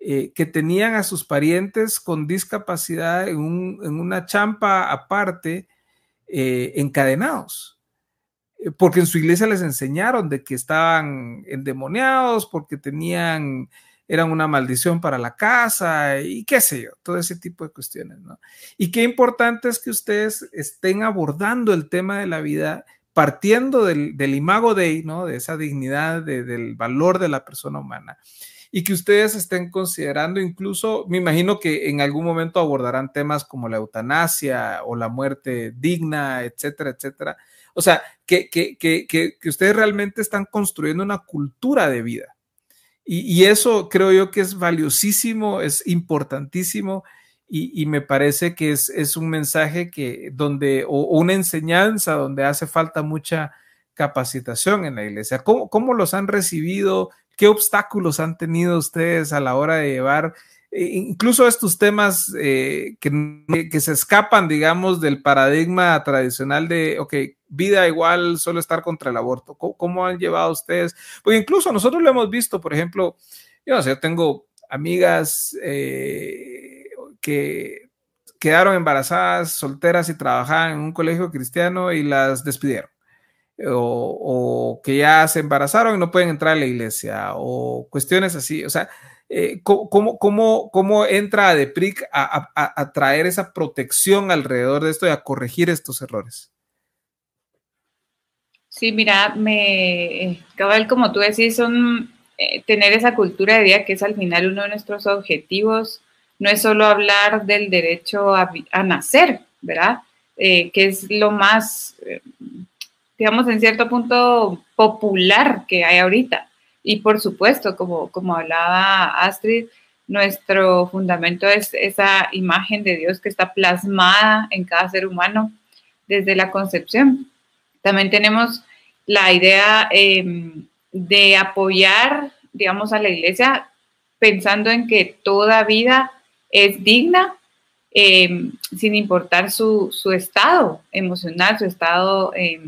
[SPEAKER 3] eh, que tenían a sus parientes con discapacidad en, un, en una champa aparte, encadenados porque en su iglesia les enseñaron de que estaban endemoniados, porque tenían, eran una maldición para la casa y qué sé yo, todo ese tipo de cuestiones, ¿no? Y qué importante es que ustedes estén abordando el tema de la vida partiendo del, del imago Dei, ¿no? De esa dignidad, de, del valor de la persona humana. Y que ustedes estén considerando incluso, me imagino que en algún momento abordarán temas como la eutanasia o la muerte digna, etcétera, etcétera. O sea, que, que, que, que ustedes realmente están construyendo una cultura de vida. Y, y, eso creo yo que es valiosísimo, es importantísimo y, y me parece que es, es, un mensaje que donde, o, una enseñanza donde hace falta mucha capacitación en la iglesia. ¿Cómo, cómo los han recibido? ¿Qué obstáculos han tenido ustedes a la hora de llevar incluso estos temas eh, que, que, se escapan, digamos, del paradigma tradicional de, ok, vida igual, solo estar contra el aborto? ¿Cómo, cómo han llevado ustedes? Porque incluso nosotros lo hemos visto, por ejemplo, yo no sé, yo tengo amigas eh, que quedaron embarazadas, solteras y trabajaban en un colegio cristiano y las despidieron. O, o, que ya se embarazaron y no pueden entrar a la iglesia, o cuestiones así. O sea, eh, ¿cómo, cómo, ¿cómo, entra a DEPRIC a, a, a, traer esa protección alrededor de esto y a corregir estos errores?
[SPEAKER 2] Sí, mira, me, cabal, como tú decís, son eh, tener esa cultura de vida que es al final uno de nuestros objetivos no es solo hablar del derecho a, nacer, ¿verdad? Eh, que es lo más, eh, digamos, en cierto punto popular que hay ahorita. Y por supuesto, como, como hablaba Astrid, nuestro fundamento es esa imagen de Dios que está plasmada en cada ser humano desde la concepción. También tenemos la idea eh, de apoyar, digamos, a la iglesia pensando en que toda vida es digna eh, sin importar su, su, estado emocional, su estado eh,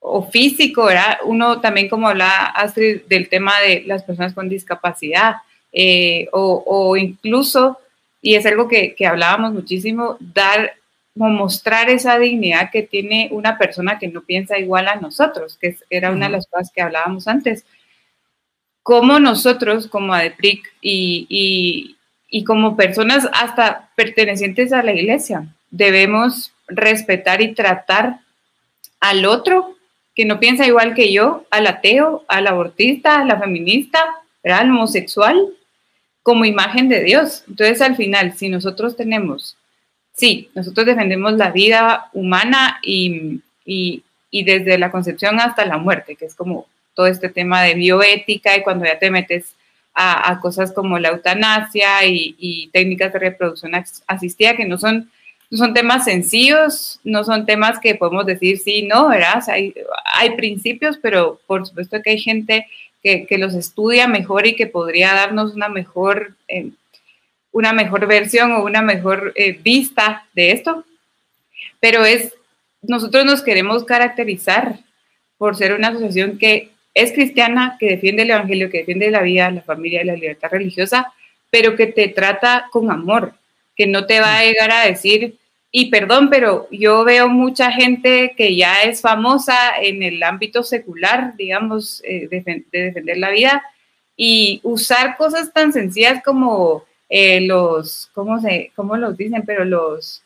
[SPEAKER 2] o físico, ¿verdad? Uno también como hablaba Astrid del tema de las personas con discapacidad eh, o, o, incluso, y es algo que, que hablábamos muchísimo, dar o mostrar esa dignidad que tiene una persona que no piensa igual a nosotros, que era una de las cosas que hablábamos antes. Cómo nosotros como ADEPRIC y, y, y como personas hasta pertenecientes a la iglesia. Debemos respetar y tratar al otro que no piensa igual que yo, al ateo, al abortista, a la feminista, al homosexual, como imagen de Dios. Entonces, al final, si nosotros tenemos, sí, nosotros defendemos la vida humana y, y, y desde la concepción hasta la muerte, que es como todo este tema de bioética y cuando ya te metes a, a cosas como la eutanasia y, y, técnicas de reproducción asistida, que no son, no son temas sencillos, no son temas que podemos decir sí, no, ¿verdad? O hay, hay, principios, pero por supuesto que hay gente que, que, los estudia mejor y que podría darnos una mejor, eh, una mejor versión o una mejor eh, vista de esto. Pero es, nosotros nos queremos caracterizar por ser una asociación que es cristiana, que defiende el Evangelio, que defiende la vida, la familia la libertad religiosa, pero que te trata con amor, que no te va a llegar a decir, y perdón, pero yo veo mucha gente que ya es famosa en el ámbito secular, digamos, eh, de, de, defender la vida, y usar cosas tan sencillas como eh, los, ¿cómo, se, ¿cómo los dicen? Pero los,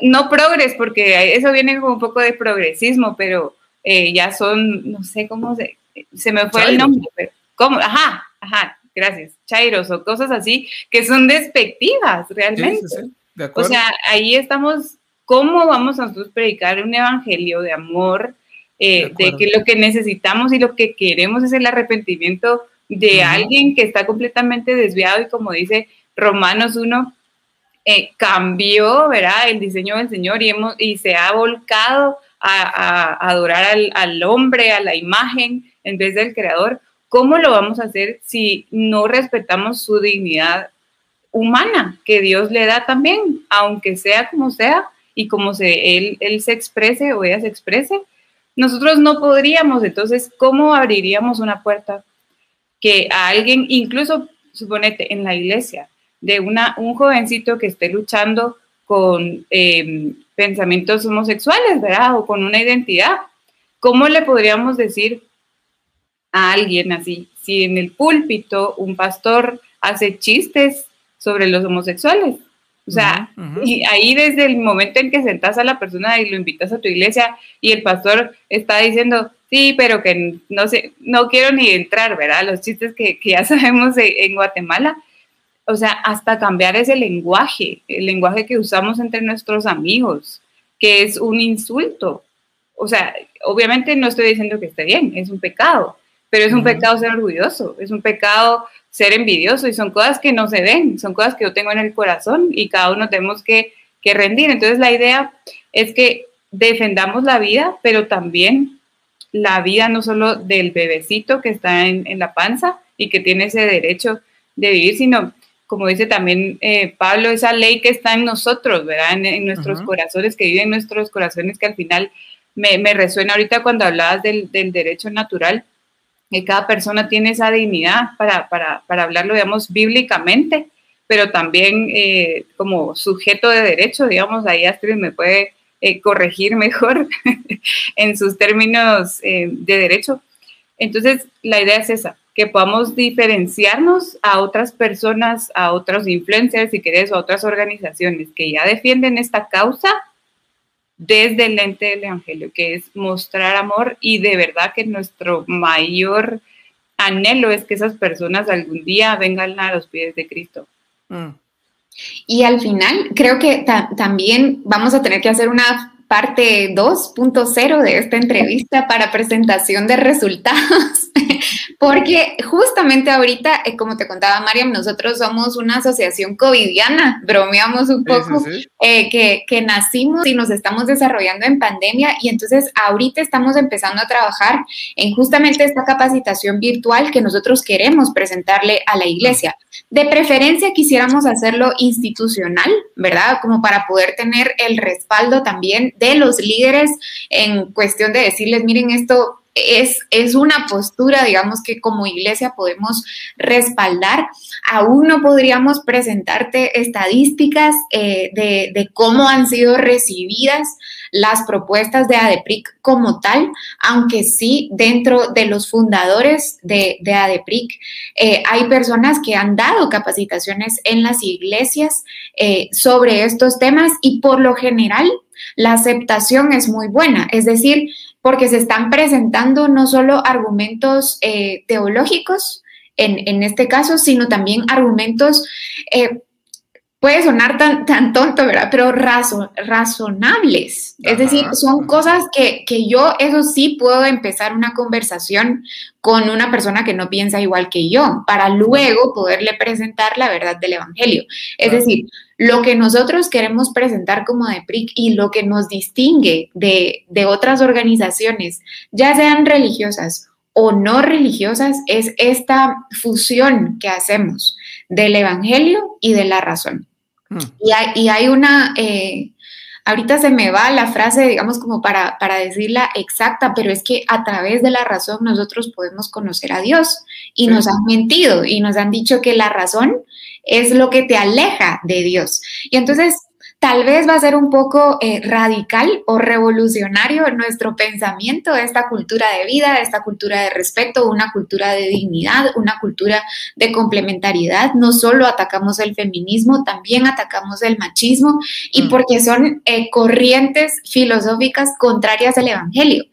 [SPEAKER 2] no progres, porque eso viene como un poco de progresismo, pero eh, ya son, no sé cómo se, se me fue el nombre, pero, ¿cómo? Ajá, ajá, gracias, Chairos o cosas así que son despectivas realmente. Sí, sí, sí. o sea, ahí estamos ¿cómo vamos a nosotros predicar un evangelio de amor, eh, de, que lo que necesitamos y lo que queremos es el arrepentimiento de alguien que está completamente desviado y como dice Romanos 1, eh, cambió, ¿verdad? El diseño del Señor y, hemos, y se ha volcado a, adorar al, al, hombre, a la imagen en vez del creador. ¿Cómo lo vamos a hacer si no respetamos su dignidad humana que Dios le da también, aunque sea como sea y como se, él, se exprese o ella se exprese? Nosotros no podríamos, entonces, ¿cómo abriríamos una puerta que a alguien, incluso, suponete, en la iglesia, de una, un jovencito que esté luchando con em, pensamientos homosexuales, ¿verdad? O con una identidad. ¿Cómo le podríamos decir a alguien así, si en el púlpito un pastor hace chistes sobre los homosexuales? O sea, y ahí desde el momento en que sentas a la persona y lo invitas a tu iglesia y el pastor está diciendo, sí, pero que no sé, no quiero ni entrar, ¿verdad? Los chistes que, que ya sabemos en Guatemala o sea, hasta cambiar ese lenguaje, el lenguaje que usamos entre nuestros amigos, que es un insulto. O sea, obviamente no estoy diciendo que esté bien, es un pecado, pero es un pecado ser orgulloso, es un pecado ser envidioso y son cosas que no se ven, son cosas que yo tengo en el corazón y cada uno tenemos que, rendir. Entonces la idea es que defendamos la vida, pero también la vida no solo del bebecito que está en, en la panza y que tiene ese derecho de vivir, sino como dice también eh, Pablo, esa ley que está en nosotros, ¿verdad? En, nuestros corazones, que vive en nuestros corazones, que al final me, resuena ahorita cuando hablabas del, derecho natural, que cada persona tiene esa dignidad para, hablarlo, digamos, bíblicamente, pero también eh, como sujeto de derecho, digamos, ahí Astrid me puede eh, corregir mejor en sus términos de derecho. Entonces, la idea es esa, que podamos diferenciarnos a otras personas, a otros influencers, si querés, a otras organizaciones que ya defienden esta causa desde el lente del Evangelio, que es mostrar amor y de verdad que nuestro mayor anhelo es que esas personas algún día vengan a los pies de Cristo. Mm.
[SPEAKER 4] Y al final, creo que también vamos a tener que hacer una parte 2.0 de esta entrevista para presentación de resultados, porque justamente ahorita, eh, como te contaba Mariam, nosotros somos una asociación covidiana, bromeamos un poco, eh, que, que, nacimos y nos estamos desarrollando en pandemia y entonces ahorita estamos empezando a trabajar en justamente esta capacitación virtual que nosotros queremos presentarle a la iglesia. De preferencia quisiéramos hacerlo institucional, ¿verdad? Como para poder tener el respaldo también de los líderes en cuestión de decirles, miren, esto es, es, una postura, digamos, que como iglesia podemos respaldar. Aún no podríamos presentarte estadísticas eh, de, de, cómo han sido recibidas las propuestas de ADEPRIC como tal, aunque sí dentro de los fundadores de, de ADEPRIC eh, hay personas que han dado capacitaciones en las iglesias eh, sobre estos temas y por lo general la aceptación es muy buena, es decir, porque se están presentando no solo argumentos eh, teológicos, en, en, este caso, sino también argumentos puede sonar tan, tan tonto, ¿verdad? Pero razonables. es decir, son cosas que, que, yo, eso sí, puedo empezar una conversación con una persona que no piensa igual que yo, para luego poderle presentar la verdad del Evangelio. Es decir, lo que nosotros queremos presentar como de PRIC y lo que nos distingue de, de otras organizaciones, ya sean religiosas o no religiosas, es esta fusión que hacemos del Evangelio y de la razón. Mm. Y, hay, una, eh, ahorita se me va la frase, digamos, como para, para decirla exacta, pero es que a través de la razón nosotros podemos conocer a Dios y nos han mentido y nos han dicho que la razón es lo que te aleja de Dios. Y entonces tal vez va a ser un poco eh, radical o revolucionario nuestro pensamiento de esta cultura de vida, de esta cultura de respeto, una cultura de dignidad, una cultura de complementariedad. No solo atacamos el feminismo, también atacamos el machismo y mm. porque son eh, corrientes filosóficas contrarias al Evangelio.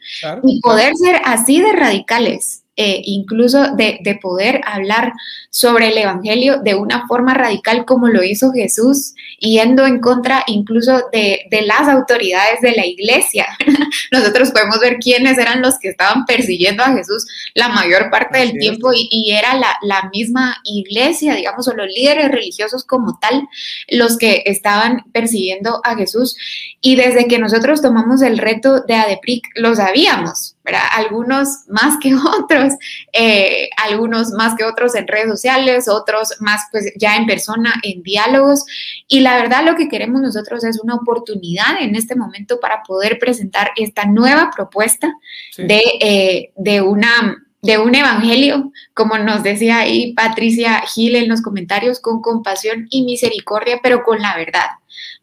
[SPEAKER 4] y poder ser así de radicales eh, incluso de, poder hablar sobre el Evangelio de una forma radical como lo hizo Jesús, yendo en contra incluso de, las autoridades de la iglesia. Nosotros podemos ver quiénes eran los que estaban persiguiendo a Jesús la mayor parte del tiempo y, era la, la misma iglesia, digamos, o los líderes religiosos como tal, los que estaban persiguiendo a Jesús. Y desde que nosotros tomamos el reto de ADEPRIC, lo sabíamos, ¿verdad? Algunos más que otros, eh, algunos más que otros en redes sociales, otros más pues ya en persona, en diálogos. Y la verdad lo que queremos nosotros es una oportunidad en este momento para poder presentar esta nueva propuesta de, eh, de una de un evangelio, como nos decía ahí Patricia Gil en los comentarios, con compasión y misericordia, pero con la verdad.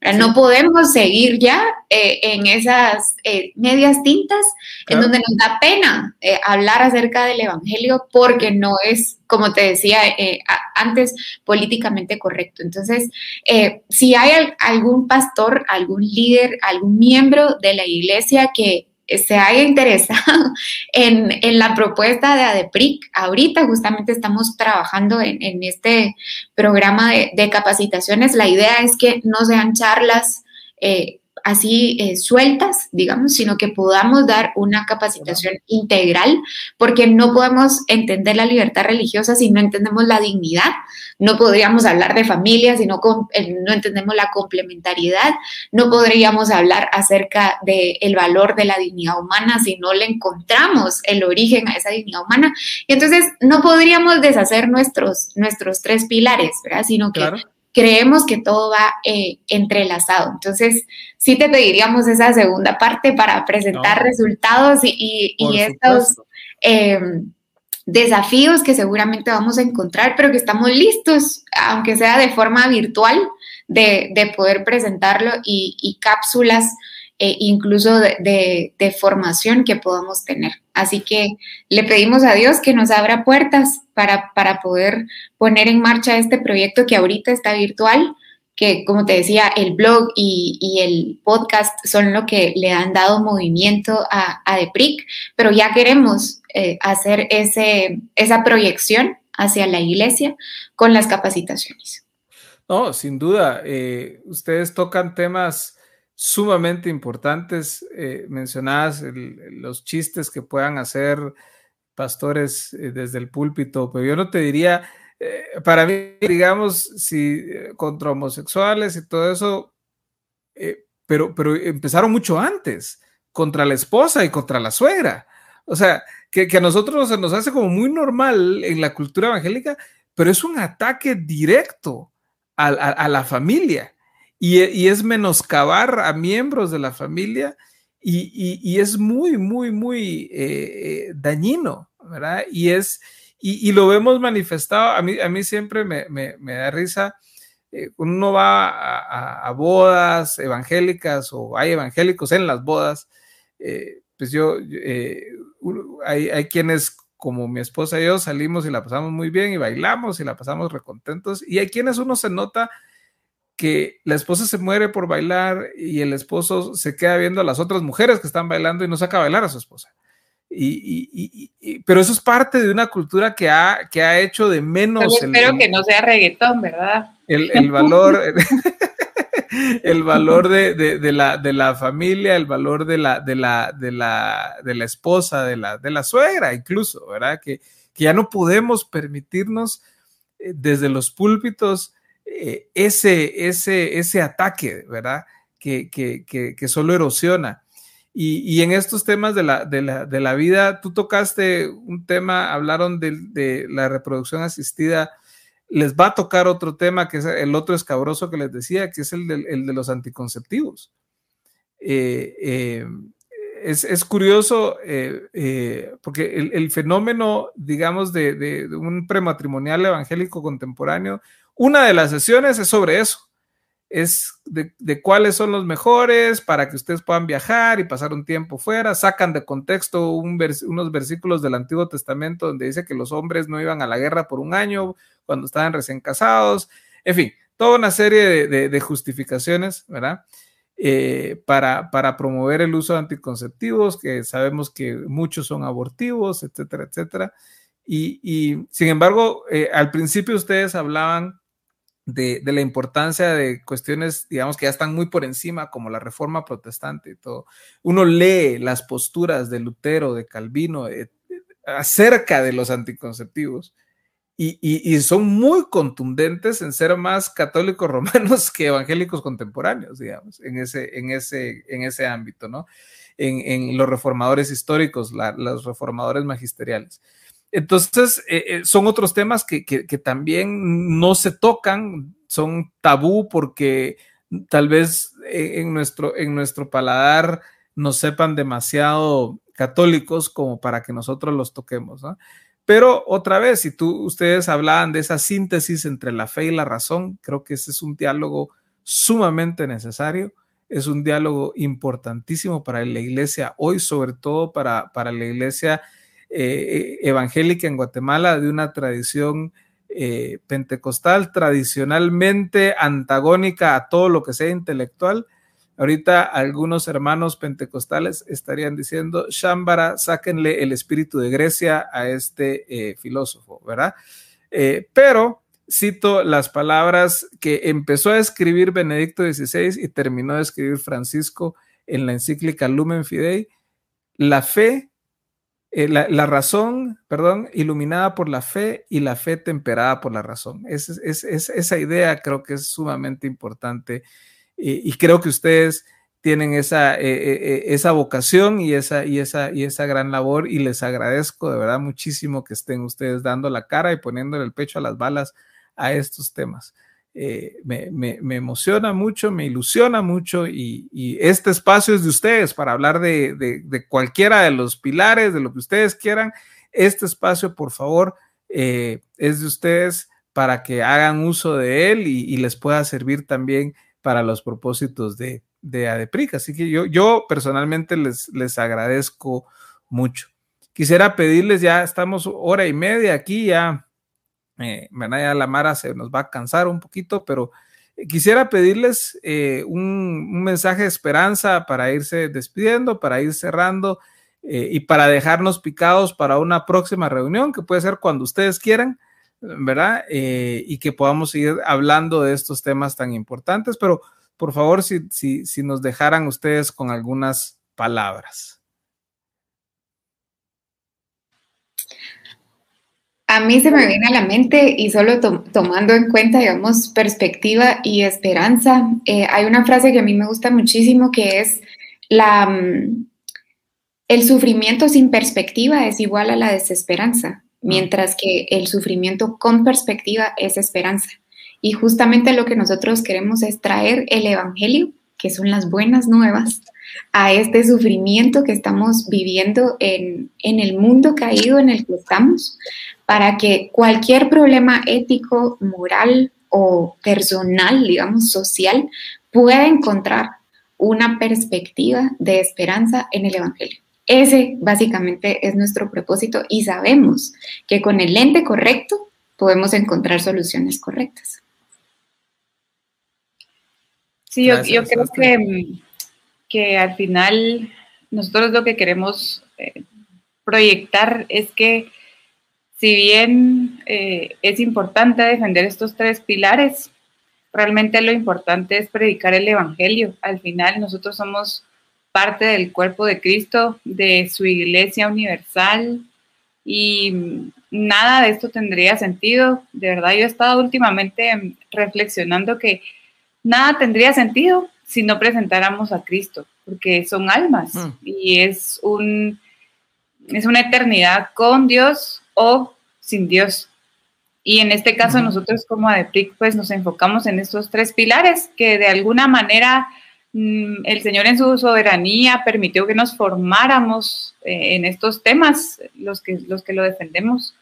[SPEAKER 4] No podemos seguir ya eh, en esas eh, medias tintas en donde nos da pena eh, hablar acerca del Evangelio porque no es, como te decía antes, políticamente correcto. Entonces, si hay algún pastor, algún líder, algún miembro de la iglesia que se haya interesado en, la propuesta de ADEPRIC. Ahorita justamente estamos trabajando en, este programa de, capacitaciones. La idea es que no sean charlas eh, así eh, sueltas, digamos, sino que podamos dar una capacitación integral, porque no podemos entender la libertad religiosa si no entendemos la dignidad, no podríamos hablar de familia si no, eh, no entendemos la complementariedad, no podríamos hablar acerca del valor de la dignidad humana si no le encontramos el origen a esa dignidad humana. Y entonces no podríamos deshacer nuestros, nuestros tres pilares, ¿verdad? Creemos que todo va eh, entrelazado. Entonces, sí te pediríamos esa segunda parte para presentar resultados y, estos em, desafíos que seguramente vamos a encontrar, pero que estamos listos, aunque sea de forma virtual, de, poder presentarlo y cápsulas e incluso de, formación que podamos tener. Así que le pedimos a Dios que nos abra puertas para, para poder poner en marcha este proyecto que ahorita está virtual, que como te decía, el blog y, el podcast son lo que le han dado movimiento a, a DEPRIC, pero ya queremos eh, hacer ese, esa proyección hacia la iglesia con las capacitaciones.
[SPEAKER 3] No, sin duda, eh, ustedes tocan temas sumamente importantes. Eh, mencionadas los chistes que puedan hacer pastores eh, desde el púlpito, pero yo no te diría, eh, para mí, digamos, si contra homosexuales y todo eso, pero, pero empezaron mucho antes, contra la esposa y contra la suegra. O sea, que, a nosotros se nos hace como muy normal en la cultura evangélica, pero es un ataque directo a la familia y, es menoscabar a miembros de la familia y, es muy, muy, muy eh, eh, dañino, ¿verdad? Y es, y, lo vemos manifestado, a mí, a mí siempre me, da risa, eh, uno va a, bodas evangélicas o hay evangélicos en las bodas, pues yo, hay, hay quienes como mi esposa y yo salimos y la pasamos muy bien y bailamos y la pasamos recontentos. Y hay quienes uno se nota que la esposa se muere por bailar y el esposo se queda viendo a las otras mujeres que están bailando y no saca a bailar a su esposa. Y, pero eso es parte de una cultura que ha, que ha hecho de menos.
[SPEAKER 4] espero que no sea reggaetón, ¿verdad?
[SPEAKER 3] El, valor, el valor de, la, de la familia, el valor de la, de la, de la, de la esposa, de la, de la suegra, incluso, ¿verdad? Que, que ya no podemos permitirnos eh, desde los púlpitos eh, ese, ese, ese ataque, ¿verdad? Que, que, que, solo erosiona. Y, y, en estos temas de la, de, la, de la, vida, tú tocaste un tema, hablaron de, la reproducción asistida. Les va a tocar otro tema, que es el otro escabroso que les decía, que es el de, los anticonceptivos. Eh, eh, es, es, curioso porque el, el, fenómeno, digamos, de, un prematrimonial evangélico contemporáneo una de las sesiones es sobre eso, es de, cuáles son los mejores para que ustedes puedan viajar y pasar un tiempo fuera. Sacan de contexto unos versículos del Antiguo Testamento donde dice que los hombres no iban a la guerra por un año cuando estaban recién casados. En fin, toda una serie de, justificaciones, ¿verdad? eh, para, para promover el uso de anticonceptivos, que sabemos que muchos son abortivos, etcétera, etcétera. Y, sin embargo, eh, al principio ustedes hablaban de, la importancia de cuestiones, digamos, que ya están muy por encima, como la reforma protestante y todo. Uno lee las posturas de Lutero, de Calvino, eh, acerca de los anticonceptivos. Y, son muy contundentes en ser más católicos romanos que evangélicos contemporáneos, digamos, en ese, en ese, en ese ámbito, ¿no? En, los reformadores históricos, los reformadores magisteriales. Entonces, eh, eh, son otros temas que, también no se tocan, son tabú porque tal vez eh, en, nuestro, en nuestro paladar nos sepan demasiado católicos como para que nosotros los toquemos. Pero otra vez, si tú, ustedes hablaban de esa síntesis entre la fe y la razón, creo que ese es un diálogo sumamente necesario, es un diálogo importantísimo para la iglesia hoy, sobre todo para, para la iglesia eh, evangélica en Guatemala de una tradición eh, pentecostal tradicionalmente antagónica a todo lo que sea intelectual. Ahorita algunos hermanos pentecostales estarían diciendo, Shambara, sáquenle el espíritu de Grecia a este eh, filósofo, ¿verdad? pero cito las palabras que empezó a escribir Benedicto XVI y terminó de escribir Francisco en la encíclica Lumen Fidei, la fe eh, la, razón, perdón, iluminada por la fe y la fe temperada por la razón. Es, esa idea creo que es sumamente importante y, creo que ustedes tienen esa, eh, eh, esa vocación y esa, y, esa, y esa gran labor y les agradezco de verdad muchísimo que estén ustedes dando la cara y poniéndole el pecho a las balas a estos temas. Eh, me, emociona mucho, me ilusiona mucho y, este espacio es de ustedes para hablar de, cualquiera de los pilares, de lo que ustedes quieran. Este espacio, por favor, eh, es de ustedes para que hagan uso de él y, les pueda servir también para los propósitos de, de ADEPRIC. Así que yo, yo personalmente les, les agradezco mucho. Quisiera pedirles, ya estamos hora y media aquí, ya eh, ya la Mara se nos va a cansar un poquito, pero quisiera pedirles eh, un, mensaje de esperanza para irse despidiendo, para ir cerrando eh, y para dejarnos picados para una próxima reunión que puede ser cuando ustedes quieran, ¿verdad? Eh, y que podamos seguir hablando de estos temas tan importantes, pero por favor, si, si, si nos dejaran ustedes con algunas palabras.
[SPEAKER 4] A mí se me viene a la mente y solo tomando en cuenta, digamos, perspectiva y esperanza, eh, hay una frase que a mí me gusta muchísimo que es la, mm, el sufrimiento sin perspectiva es igual a la desesperanza, mientras que el sufrimiento con perspectiva es esperanza. Y justamente lo que nosotros queremos es traer el Evangelio, que son las buenas nuevas, a este sufrimiento que estamos viviendo en, en el mundo caído en el que estamos, para que cualquier problema ético, moral o personal, digamos, social, pueda encontrar una perspectiva de esperanza en el Evangelio. Ese básicamente es nuestro propósito y sabemos que con el lente correcto podemos encontrar soluciones correctas.
[SPEAKER 2] Sí, yo, creo que, que, al final nosotros lo que queremos eh, proyectar es que si bien eh, es importante defender estos tres pilares, realmente lo importante es predicar el Evangelio. Al final nosotros somos parte del cuerpo de Cristo, de su iglesia universal y nada de esto tendría sentido. De verdad, yo he estado últimamente reflexionando que nada tendría sentido si no presentáramos a Cristo, porque son almas mm. y es un es una eternidad con Dios o sin Dios. Y en este caso nosotros como ADEPRIC pues nos enfocamos en estos tres pilares que de alguna manera mm, el Señor en su soberanía permitió que nos formáramos eh, en estos temas, los que, los que lo defendemos.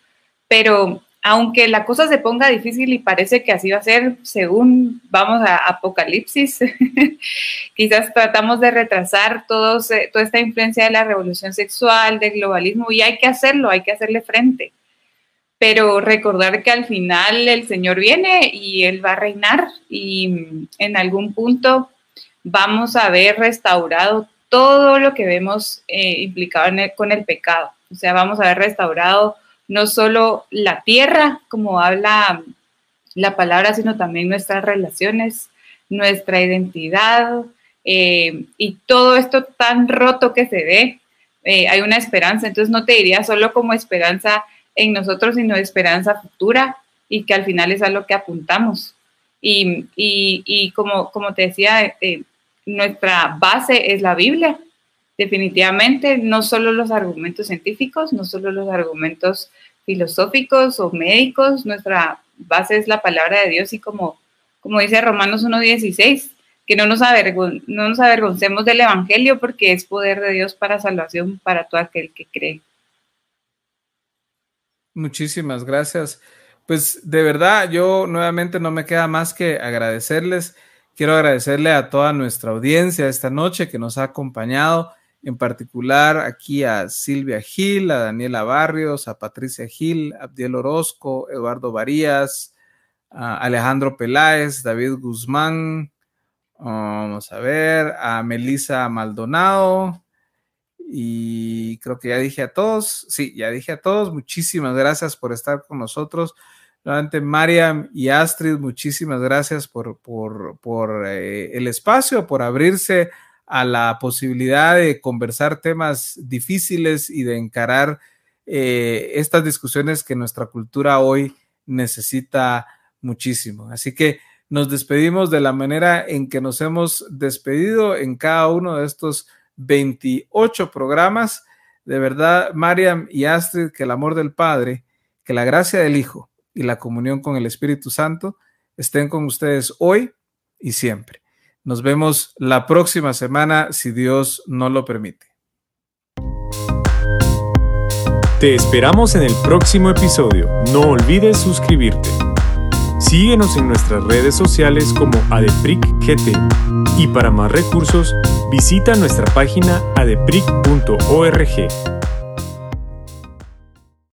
[SPEAKER 2] Pero aunque la cosa se ponga difícil y parece que así va a ser según vamos a Apocalipsis, quizás tratamos de retrasar eh, toda esta influencia de la revolución sexual, del globalismo, y hay que hacerlo, hay que hacerle frente pero recordar que al final el Señor viene y Él va a reinar y en algún punto vamos a ver restaurado todo lo que vemos eh, implicado con el pecado. O sea, vamos a ver restaurado no solo la tierra, como habla la palabra, sino también nuestras relaciones, nuestra identidad eh, y todo esto tan roto que se ve. Eh, hay una esperanza, entonces no te diría solo como esperanza en nosotros, sino esperanza futura y que al final es a lo que apuntamos. Y, y, como, como te decía, eh, nuestra base es la Biblia, definitivamente, no solo los argumentos científicos, no solo los argumentos filosóficos o médicos, nuestra base es la palabra de Dios y como, como dice Romanos 1.16, que no nos, no nos avergoncemos del Evangelio porque es poder de Dios para salvación para todo aquel que cree.
[SPEAKER 3] Muchísimas gracias. Pues de verdad, yo nuevamente no me queda más que agradecerles. Quiero agradecerle a toda nuestra audiencia esta noche que nos ha acompañado, en particular aquí a Silvia Gil, a Daniela Barrios, a Patricia Gil, Abdiel Orozco, Eduardo Varías, a Alejandro Peláez, David Guzmán, vamos a ver, a Melisa Maldonado, y creo que ya dije a todos, sí, ya dije a todos, muchísimas gracias por estar con nosotros. Nuevamente, Mariam y Astrid, muchísimas gracias por, eh, el espacio, por abrirse a la posibilidad de conversar temas difíciles y de encarar eh, estas discusiones que nuestra cultura hoy necesita muchísimo. Así que nos despedimos de la manera en que nos hemos despedido en cada uno de estos 28 programas. De verdad, Mariam y Astrid, que el amor del Padre, que la gracia del Hijo y la comunión con el Espíritu Santo estén con ustedes hoy y siempre. Nos vemos la próxima semana si Dios no lo permite.
[SPEAKER 1] Te esperamos en el próximo episodio. No olvides suscribirte. Síguenos en nuestras redes sociales como AdepricGT y para más recursos visita nuestra página adepric.org.